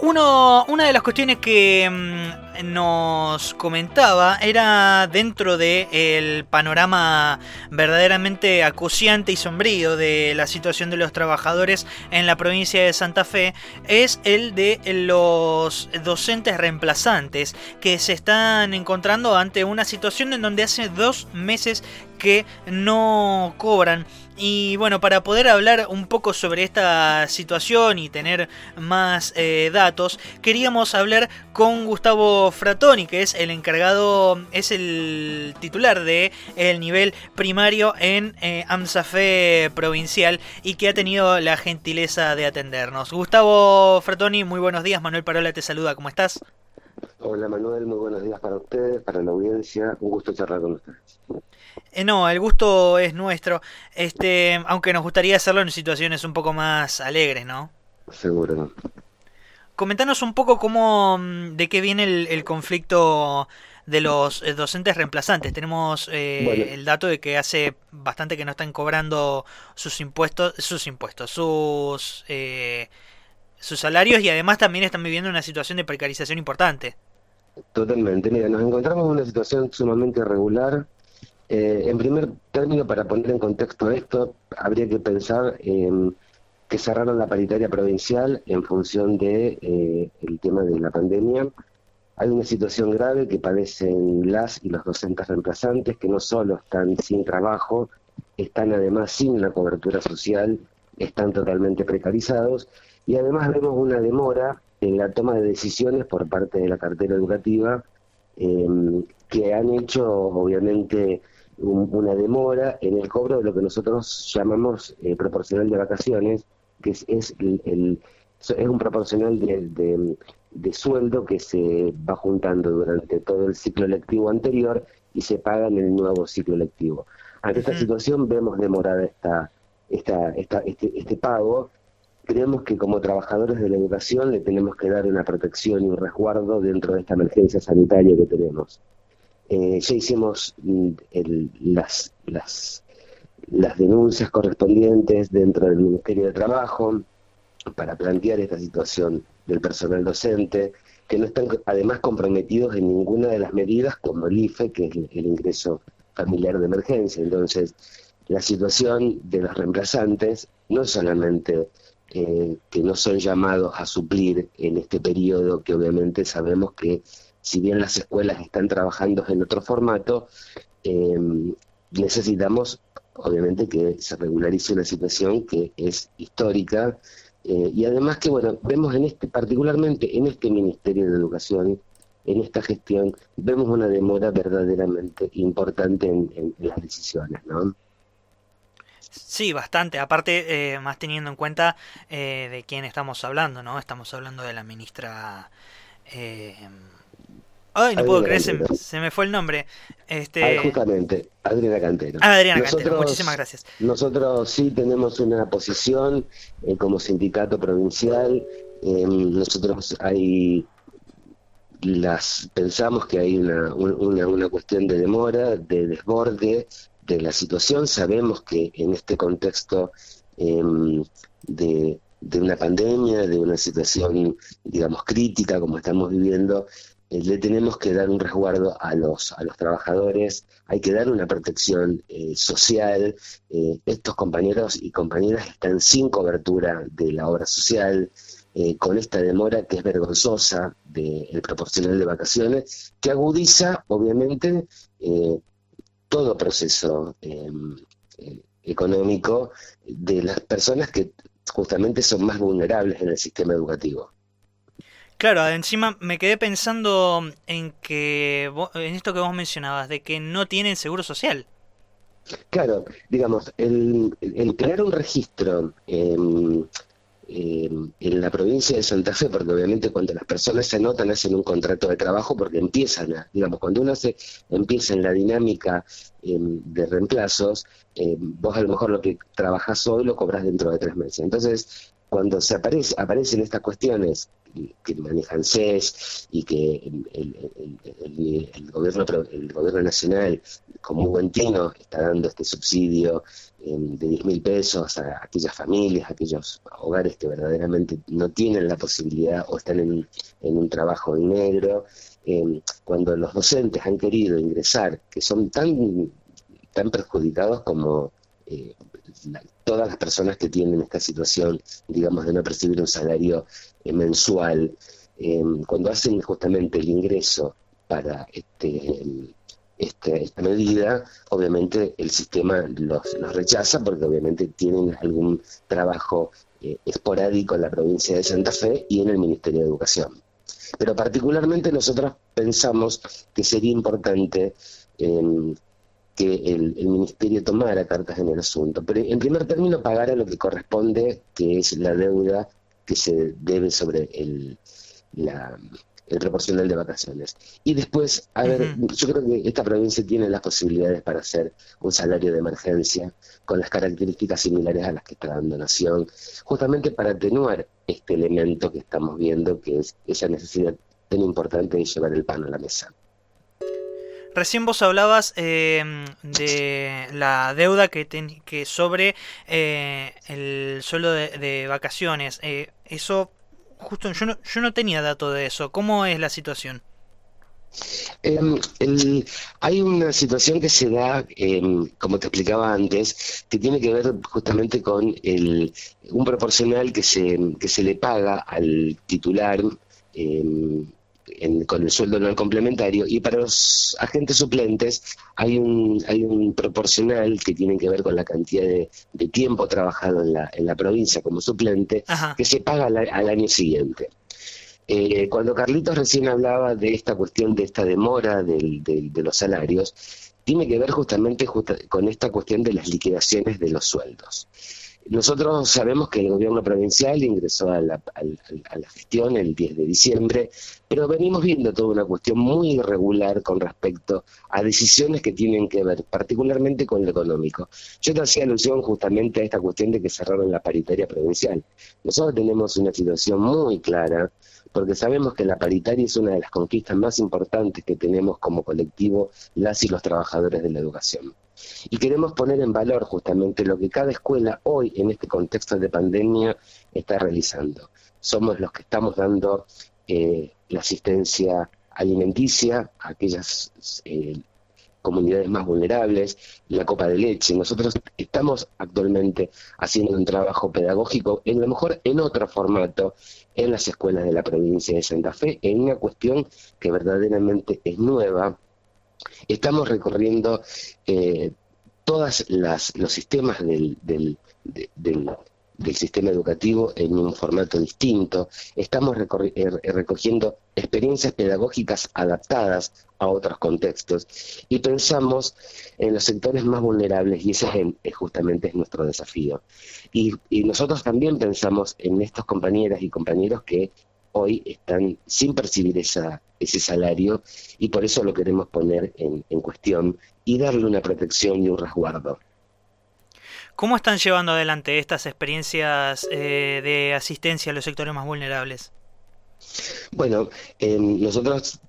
Uno, una de las cuestiones que mm, nos comentaba era dentro del panorama verdaderamente acuciante y sombrío de la situación de los trabajadores en la provincia de Santa Fe, es el de los docentes reemplazantes que se están encontrando ante una situación en donde hace dos meses que no cobran. Y bueno, para poder hablar un poco sobre esta situación y tener más eh, datos, queríamos hablar con Gustavo Fratoni, que es el encargado, es el titular de el nivel primario en eh, AMSAFE provincial y que ha tenido la gentileza de atendernos. Gustavo Fratoni, muy buenos días. Manuel Parola te saluda, ¿cómo estás? Hola Manuel, muy buenos días para ustedes, para la audiencia. Un gusto charlar con ustedes. Eh, no, el gusto es nuestro, este, aunque nos gustaría hacerlo en situaciones un poco más alegres, ¿no? Seguro. Comentanos un poco cómo, mm, de qué viene el, conflicto de los eh, docentes reemplazantes. Tenemos eh, el dato de que hace bastante que no están cobrando sus impuestos, sus impuestos, sus sus salarios y además también están viviendo una situación de precarización importante. Totalmente. Mira, nos encontramos en una situación sumamente irregular eh, en primer término, para poner en contexto esto, habría que pensar que cerraron la paritaria provincial en función de eh, el tema de la pandemia. Hay una situación grave que padecen las y los docentes reemplazantes que no solo están sin trabajo, están además sin la cobertura social, están totalmente precarizados y además vemos una demora en la toma de decisiones por parte de la cartera educativa eh, que han hecho obviamente una demora en el cobro de lo que nosotros llamamos eh, proporcional de vacaciones, que es, es, el, es un proporcional de, de, sueldo que se va juntando durante todo el ciclo lectivo anterior y se paga en el nuevo ciclo lectivo. Ante esta situación vemos demorada esta, esta, esta, este, este pago. Creemos que como trabajadores de la educación le tenemos que dar una protección y un resguardo dentro de esta emergencia sanitaria que tenemos. Eh, ya hicimos mm, las, las, las denuncias correspondientes dentro del Ministerio de Trabajo para plantear esta situación del personal docente, que no están además comprometidos en ninguna de las medidas como el IFE, que es el ingreso familiar de emergencia. Entonces, la situación de los reemplazantes no solamente eh, que no son llamados a suplir en este periodo, que obviamente sabemos que si bien las escuelas están trabajando en otro formato, em, necesitamos obviamente que se regularice una situación que es histórica eh, y además que bueno vemos en este particularmente en este Ministerio de Educación en esta gestión vemos una demora verdaderamente importante en, las decisiones, ¿no? Sí, bastante. Aparte, eh, más teniendo en cuenta eh, de quién estamos hablando, ¿no? Estamos hablando de la ministra eh, Ay, no puedo creer, se, me fue el nombre. Este... justamente, Adriana Cantero. Ah, Adriana Cantero, muchísimas gracias. Nosotros sí tenemos una posición eh, como sindicato provincial. Em, nosotros hay las pensamos que hay una, una, una cuestión de demora, de desborde de la situación. Sabemos que en este contexto em, de, de una pandemia, de una situación, digamos, crítica como estamos viviendo, eh, le tenemos que dar un resguardo a los, a los trabajadores, hay que dar una protección eh, social. Eh, estos compañeros y compañeras están sin cobertura de la obra social, con esta demora que es vergonzosa del proporcional de vacaciones, que agudiza, obviamente, todo proceso em, económico de las personas que justamente son más vulnerables en el sistema educativo. Claro, encima me quedé pensando en que en esto que vos mencionabas, de que no tienen seguro social. Claro, digamos, el, el crear un registro en, en, la provincia de Santa Fe, porque obviamente cuando las personas se anotan hacen un contrato de trabajo porque empiezan, a, digamos, cuando uno se empieza en la dinámica em, de reemplazos, em, vos a lo mejor lo que trabajás hoy lo cobras dentro de tres meses. Entonces, cuando se aparece, aparecen estas cuestiones que manejan CES y que el, gobierno el gobierno nacional como un buen tino está dando este subsidio em, de 10 mil pesos a aquellas familias, a aquellos hogares que verdaderamente no tienen la posibilidad o están en, un trabajo negro. Em, cuando los docentes han querido ingresar, que son tan, tan perjudicados como eh, todas las personas que tienen esta situación, digamos, de no percibir un salario eh, mensual, em, cuando hacen justamente el ingreso para este, este, esta medida, obviamente el sistema los, rechaza porque obviamente tienen algún trabajo eh, esporádico en la provincia de Santa Fe y en el Ministerio de Educación. Pero particularmente nosotros pensamos que sería importante em, que el, ministerio tomara cartas en el asunto, pero en primer término pagara lo que corresponde, que es la deuda que se debe sobre el, la, el proporcional de vacaciones. Y después, a ver, yo creo que esta provincia tiene las posibilidades para hacer un salario de emergencia con las características similares a las que está dando Nación, justamente para atenuar este elemento que estamos viendo, que es esa necesidad tan importante de llevar el pan a la mesa. Recién vos hablabas eh, de la deuda que, que sobre eh, el suelo de, vacaciones. Eh, eso, justo yo no, yo no tenía dato de eso. ¿Cómo es la situación? Em, hay una situación que se da, em, como te explicaba antes, que tiene que ver justamente con el, un proporcional que se, que se le paga al titular em, con el sueldo anual complementario y para los agentes suplentes hay un, hay un proporcional que tiene que ver con la cantidad de, tiempo trabajado en la, en la provincia como suplente que se paga al, año siguiente. Eh, cuando Carlitos recién hablaba de esta cuestión de esta demora del, de los salarios, tiene que ver justamente con esta cuestión de las liquidaciones de los sueldos. Nosotros sabemos que el gobierno provincial ingresó a la, gestión el 10 de diciembre, pero venimos viendo toda una cuestión muy irregular con respecto a decisiones que tienen que ver particularmente con lo económico. Yo te hacía alusión justamente a esta cuestión de que cerraron la paritaria provincial. Nosotros tenemos una situación muy clara porque sabemos que la paritaria es una de las conquistas más importantes que tenemos como colectivo las y los trabajadores de la educación. Y queremos poner en valor justamente lo que cada escuela hoy en este contexto de pandemia está realizando. Somos los que estamos dando eh, la asistencia alimenticia a aquellas eh, comunidades más vulnerables, la copa de leche. Nosotros estamos actualmente haciendo un trabajo pedagógico, en lo mejor en otro formato, en las escuelas de la provincia de Santa Fe, en una cuestión que verdaderamente es nueva, Estamos recorriendo eh, todos los sistemas del, sistema educativo en un formato distinto. Estamos eh, recogiendo experiencias pedagógicas adaptadas a otros contextos y pensamos en los sectores más vulnerables y ese es, justamente es nuestro desafío. Y, y, nosotros también pensamos en estos compañeras y compañeros que hoy están sin percibir esa, ese salario y por eso lo queremos poner en, cuestión y darle una protección y un resguardo. ¿Cómo están llevando adelante estas experiencias eh, de asistencia a los sectores más vulnerables? Bueno, nosotros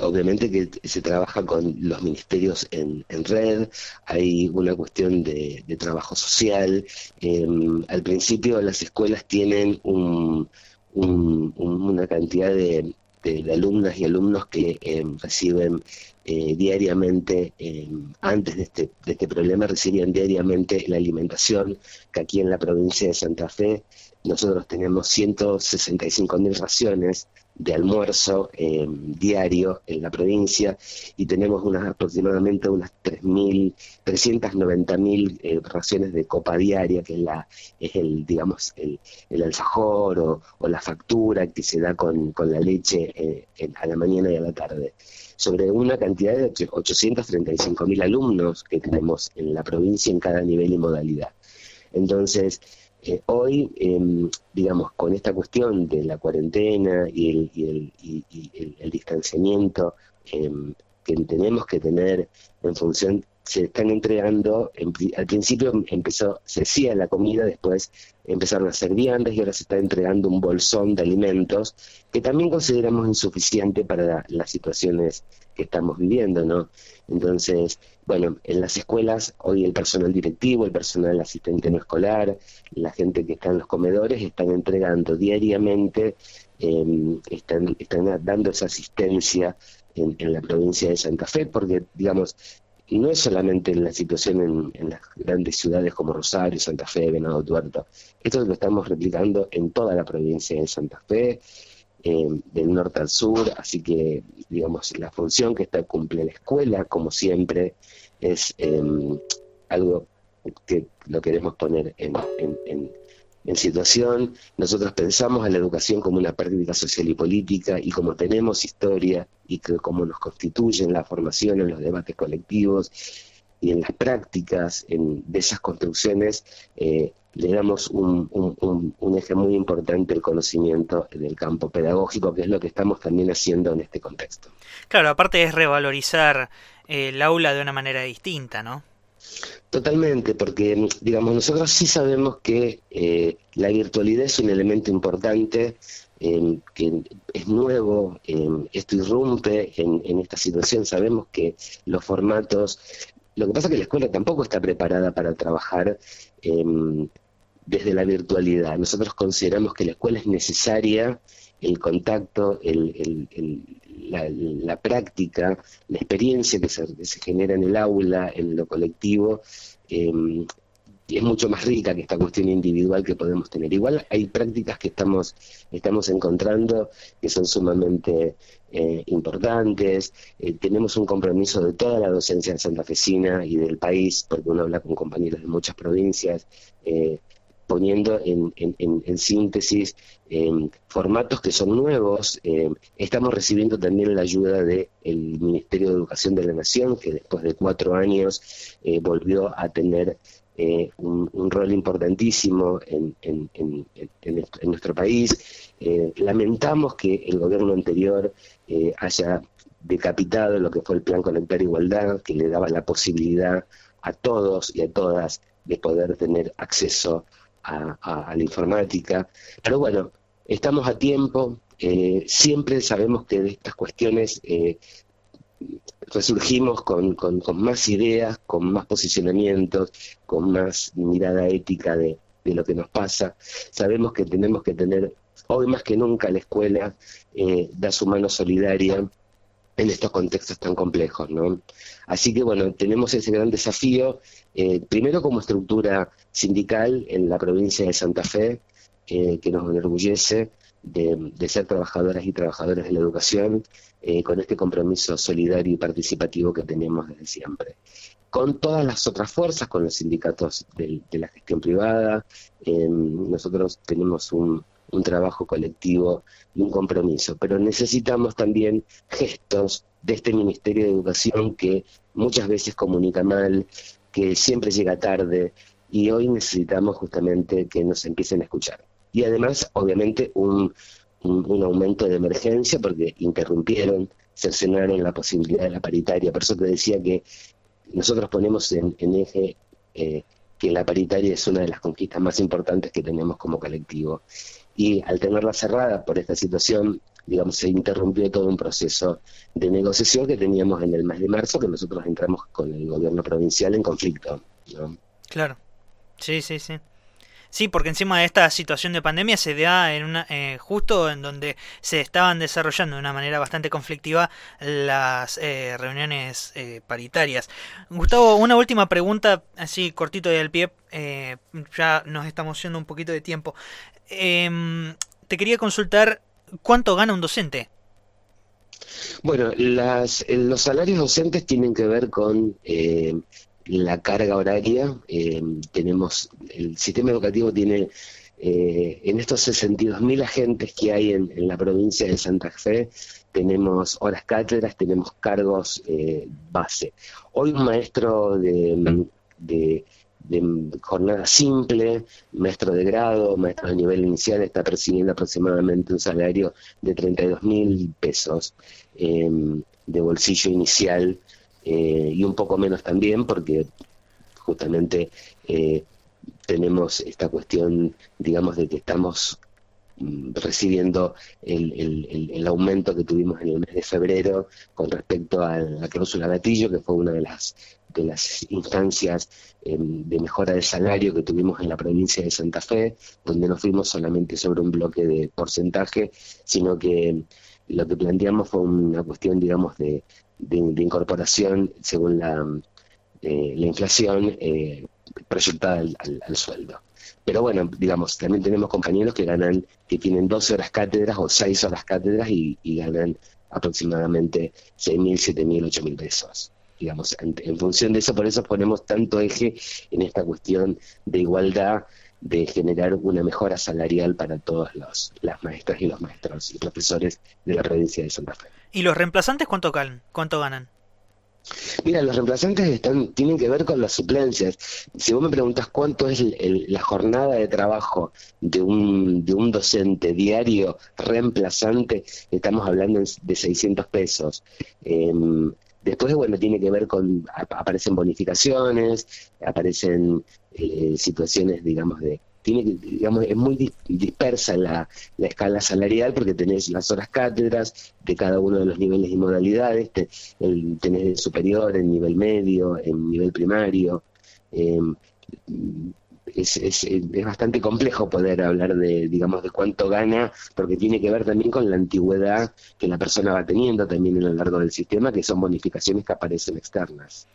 obviamente que se trabaja con los ministerios en, red, hay una cuestión de, trabajo social. Em, al principio las escuelas tienen un, una cantidad de, alumnas y alumnos que eh, reciben eh, diariamente, eh, antes de este, de este problema, recibían diariamente la alimentación, que aquí en la provincia de Santa Fe nosotros tenemos 165 mil raciones de almuerzo eh, diario en la provincia y tenemos unas aproximadamente unas 3.390.000 eh, raciones de copa diaria, que es, la, es el, digamos, el, el alfajor o, la factura que se da con, con la leche eh, a la mañana y a la tarde sobre una cantidad de 835.000 alumnos que tenemos en la provincia en cada nivel y modalidad. Entonces, eh, hoy, em, digamos, con esta cuestión de la cuarentena y el, el, distanciamiento em, que tenemos que tener en función se están entregando, al principio empezó, se hacía la comida, después empezaron a ser viandas y ahora se está entregando un bolsón de alimentos que también consideramos insuficiente para las situaciones que estamos viviendo, ¿no? Entonces, bueno, en las escuelas hoy el personal directivo, el personal asistente no escolar, la gente que está en los comedores están entregando diariamente, em, están, están dando esa asistencia en, en, la provincia de Santa Fe, porque, digamos, no es solamente la situación en, las grandes ciudades como Rosario, Santa Fe, Venado Tuerto, esto lo estamos replicando en toda la provincia de Santa Fe, del norte al sur, así que, digamos, la función que está cumple la escuela, como siempre, es em, algo que lo queremos poner en, en situación. Nosotros pensamos a la educación como una práctica social y política y como tenemos historia y que como nos constituye en la formación, en los debates colectivos y en las prácticas en, de esas construcciones, eh, le damos un, un, eje muy importante el conocimiento del campo pedagógico, que es lo que estamos también haciendo en este contexto. Claro, aparte es revalorizar el aula de una manera distinta, ¿no? Totalmente, porque digamos nosotros sí sabemos que eh, la virtualidad es un elemento importante em, que es nuevo, em, esto irrumpe en, esta situación. Sabemos que los formatos, lo que pasa es que la escuela tampoco está preparada para trabajar em, desde la virtualidad. Nosotros consideramos que la escuela es necesaria, el contacto, el, la, práctica, la experiencia que se, genera en el aula, en lo colectivo, eh, es mucho más rica que esta cuestión individual que podemos tener. Igual hay prácticas que estamos, estamos encontrando que son sumamente eh, importantes. Eh, tenemos un compromiso de toda la docencia santafesina y del país, porque uno habla con compañeros de muchas provincias, poniendo en, síntesis formatos que son nuevos. estamos recibiendo también la ayuda del Ministerio de Educación de la Nación, que después de cuatro años eh, volvió a tener eh, un, rol importantísimo en, nuestro país. Eh, lamentamos que el gobierno anterior haya decapitado lo que fue el Plan Conectar Igualdad, que le daba la posibilidad a todos y a todas de poder tener acceso a, la informática. Pero bueno, estamos a tiempo, eh, siempre sabemos que de estas cuestiones eh, resurgimos con, con, más ideas, con más posicionamientos, con más mirada ética de, lo que nos pasa. Sabemos que tenemos que tener, hoy más que nunca, la escuela eh, da su mano solidaria en estos contextos tan complejos, ¿no? Así que bueno, tenemos ese gran desafío, eh, primero como estructura sindical en la provincia de Santa Fe, eh, que nos enorgullece de, ser trabajadoras y trabajadores de la educación, eh, con este compromiso solidario y participativo que tenemos desde siempre. Con todas las otras fuerzas, con los sindicatos de, de la gestión privada, nosotros tenemos un, un trabajo colectivo y un compromiso, pero necesitamos también gestos de este Ministerio de Educación que muchas veces comunica mal, que siempre llega tarde y hoy necesitamos justamente que nos empiecen a escuchar. Y además, obviamente, un, un, aumento de emergencia porque interrumpieron, cercenaron la posibilidad de la paritaria. Por eso te decía que nosotros ponemos en, eje eh, que la paritaria es una de las conquistas más importantes que tenemos como colectivo y al tenerla cerrada por esta situación, digamos, se interrumpió todo un proceso de negociación que teníamos en el mes de marzo, que nosotros entramos con el gobierno provincial en conflicto. Claro, sí, sí, sí. Sí, porque encima de esta situación de pandemia se da en una, eh, justo en donde se estaban desarrollando de una manera bastante conflictiva las eh, reuniones eh, paritarias. Gustavo, una última pregunta, así cortito del pie, ya nos estamos yendo un poquito de tiempo. Em, te quería consultar cuánto gana un docente. Bueno, las, los salarios docentes tienen que ver con la carga horaria. Eh, tenemos El sistema educativo tiene, eh, en estos 62.000 agentes que hay en, la provincia de Santa Fe, tenemos horas cátedras, tenemos cargos eh, base. Hoy un maestro de, jornada simple, maestro de grado, maestro de nivel inicial, está percibiendo aproximadamente un salario de 32 mil pesos de bolsillo inicial eh, y un poco menos también porque justamente eh, tenemos esta cuestión, digamos, de que estamos mm, recibiendo el, aumento que tuvimos en el mes de febrero con respecto a la cláusula gatillo, que fue una de las de las instancias em, de mejora de salario que tuvimos en la provincia de Santa Fe, donde no fuimos solamente sobre un bloque de porcentaje, sino que lo que planteamos fue una cuestión, digamos, de, de, incorporación según la, eh, la inflación eh, proyectada al, sueldo. Pero bueno, digamos, también tenemos compañeros que ganan, que tienen 12 horas cátedras o 6 horas cátedras y, ganan aproximadamente 6.000, 7.000, 8.000 pesos. Digamos, en, función de eso, por eso ponemos tanto eje en esta cuestión de igualdad, de generar una mejora salarial para todas las maestras y los maestros y profesores de la provincia de Santa Fe. ¿Y los reemplazantes cuánto ganan? ¿Cuánto ganan? Mira, los reemplazantes están, tienen que ver con las suplencias. Si vos me preguntas cuánto es la jornada de trabajo de un, de un docente diario reemplazante, estamos hablando de 600 pesos. Em, después, bueno, tiene que ver con, aparecen bonificaciones, aparecen eh, situaciones, digamos, de, tiene digamos, es muy dispersa la, escala salarial porque tenés las horas cátedras de cada uno de los niveles y modalidades, el, tenés el superior, el nivel medio, el nivel primario. Em, es, es, es, bastante complejo poder hablar de, digamos, de cuánto gana, porque tiene que ver también con la antigüedad que la persona va teniendo también a lo largo del sistema, que son bonificaciones que aparecen externas.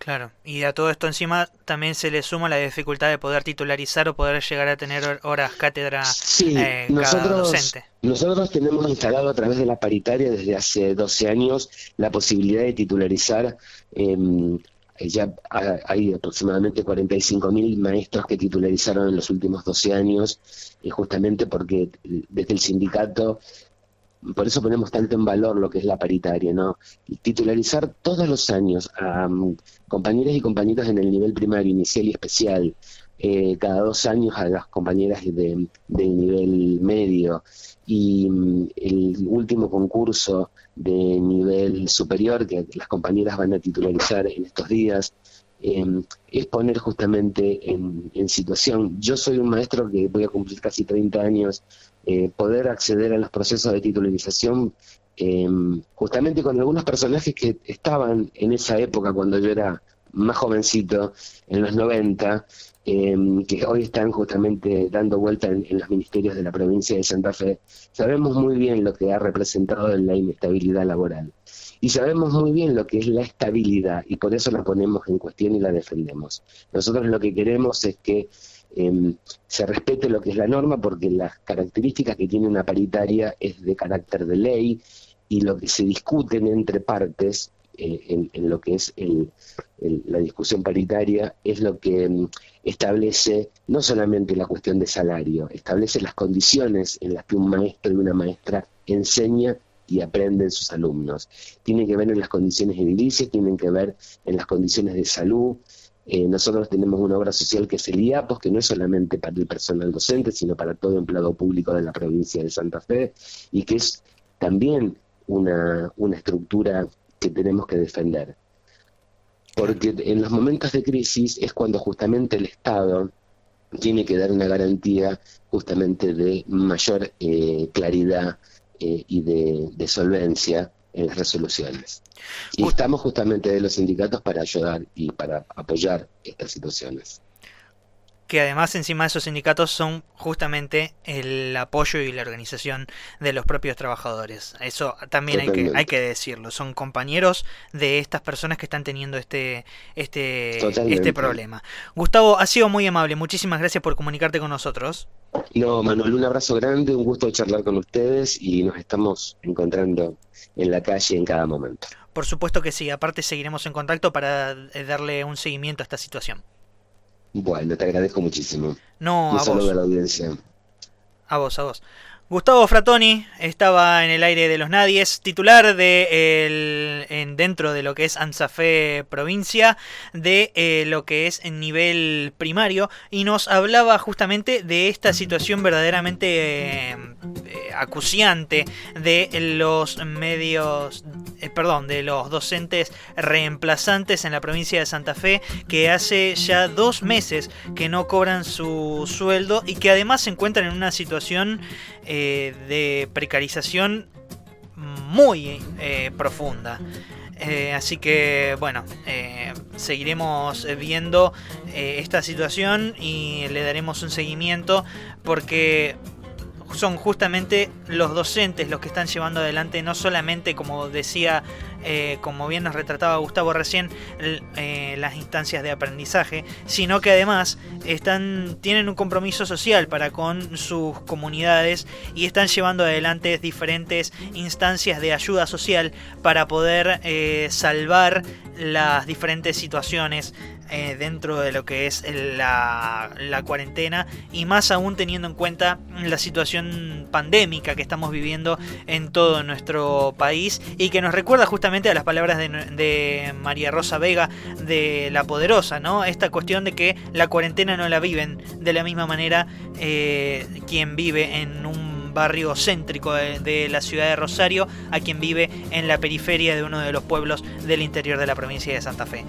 Claro, y a todo esto encima también se le suma la dificultad de poder titularizar o poder llegar a tener horas cátedra sí, eh, nosotros, docente. Nosotros tenemos instalado a través de la paritaria desde hace 12 años la posibilidad de titularizar. Eh, ya hay aproximadamente 45.000 maestros que titularizaron en los últimos 12 años, y justamente porque desde el sindicato por eso ponemos tanto en valor lo que es la paritaria, ¿no? Titularizar todos los años a um, compañeras y compañeros en el nivel primario, inicial y especial, eh, cada dos años a las compañeras de, nivel medio y um, el último concurso de nivel superior que las compañeras van a titularizar en estos días, em, es poner justamente en, en, situación. Yo soy un maestro que voy a cumplir casi 30 años eh, poder acceder a los procesos de titularización em, justamente con algunos personajes que estaban en esa época cuando yo era más jovencito, en los 90, em, que hoy están justamente dando vuelta en, los ministerios de la provincia de Santa Fe, sabemos muy bien lo que ha representado la inestabilidad laboral. Y sabemos muy bien lo que es la estabilidad y por eso la ponemos en cuestión y la defendemos. Nosotros lo que queremos es que Em, se respete lo que es la norma porque las características que tiene una paritaria es de carácter de ley y lo que se discuten entre partes eh, en, lo que es la discusión paritaria es lo que em, establece no solamente la cuestión de salario, establece las condiciones en las que un maestro y una maestra enseña y aprenden sus alumnos. Tiene que ver en las condiciones edilicias, tienen que ver en las condiciones de salud, eh, nosotros tenemos una obra social que es el IAPOS, que no es solamente para el personal docente, sino para todo empleado público de la provincia de Santa Fe, y que es también una, una estructura que tenemos que defender. Porque en los momentos de crisis es cuando justamente el Estado tiene que dar una garantía justamente de mayor eh, claridad eh, y de, de solvencia en las resoluciones. Y estamos justamente de los sindicatos para ayudar y para apoyar estas situaciones. Que además encima de esos sindicatos son justamente el apoyo y la organización de los propios trabajadores. Eso también hay que, hay que decirlo. Son compañeros de estas personas que están teniendo este, este, este problema. Gustavo, ha sido muy amable. Muchísimas gracias por comunicarte con nosotros. No, Manuel, un abrazo grande, un gusto charlar con ustedes y nos estamos encontrando en la calle en cada momento. Por supuesto que sí, aparte seguiremos en contacto para eh, darle un seguimiento a esta situación. Bueno, te agradezco muchísimo. No, un a saludo vos. a la audiencia. A vos, a vos. Gustavo Fratoni estaba en el aire de los nadies, titular de en, dentro de lo que es Anzafé provincia, de eh, lo que es en nivel primario, y nos hablaba justamente de esta situación verdaderamente eh, acuciante de los medios, eh, perdón, de los docentes reemplazantes en la provincia de Santa Fe que hace ya dos meses que no cobran su sueldo y que además se encuentran en una situación eh, de precarización muy eh, profunda. así que bueno, seguiremos viendo esta situación y le daremos un seguimiento porque son justamente los docentes los que están llevando adelante no solamente, como decía, eh, como bien nos retrataba Gustavo recién, eh, las instancias de aprendizaje, sino que además están, tienen un compromiso social para con sus comunidades y están llevando adelante diferentes instancias de ayuda social para poder eh, salvar las diferentes situaciones dentro de lo que es la, cuarentena y más aún teniendo en cuenta la situación pandémica que estamos viviendo en todo nuestro país y que nos recuerda justamente a las palabras de, María Rosa Vega de La Poderosa, ¿no? Esta cuestión de que la cuarentena no la viven de la misma manera eh, quien vive en un barrio céntrico de, la ciudad de Rosario a quien vive en la periferia de uno de los pueblos del interior de la provincia de Santa Fe.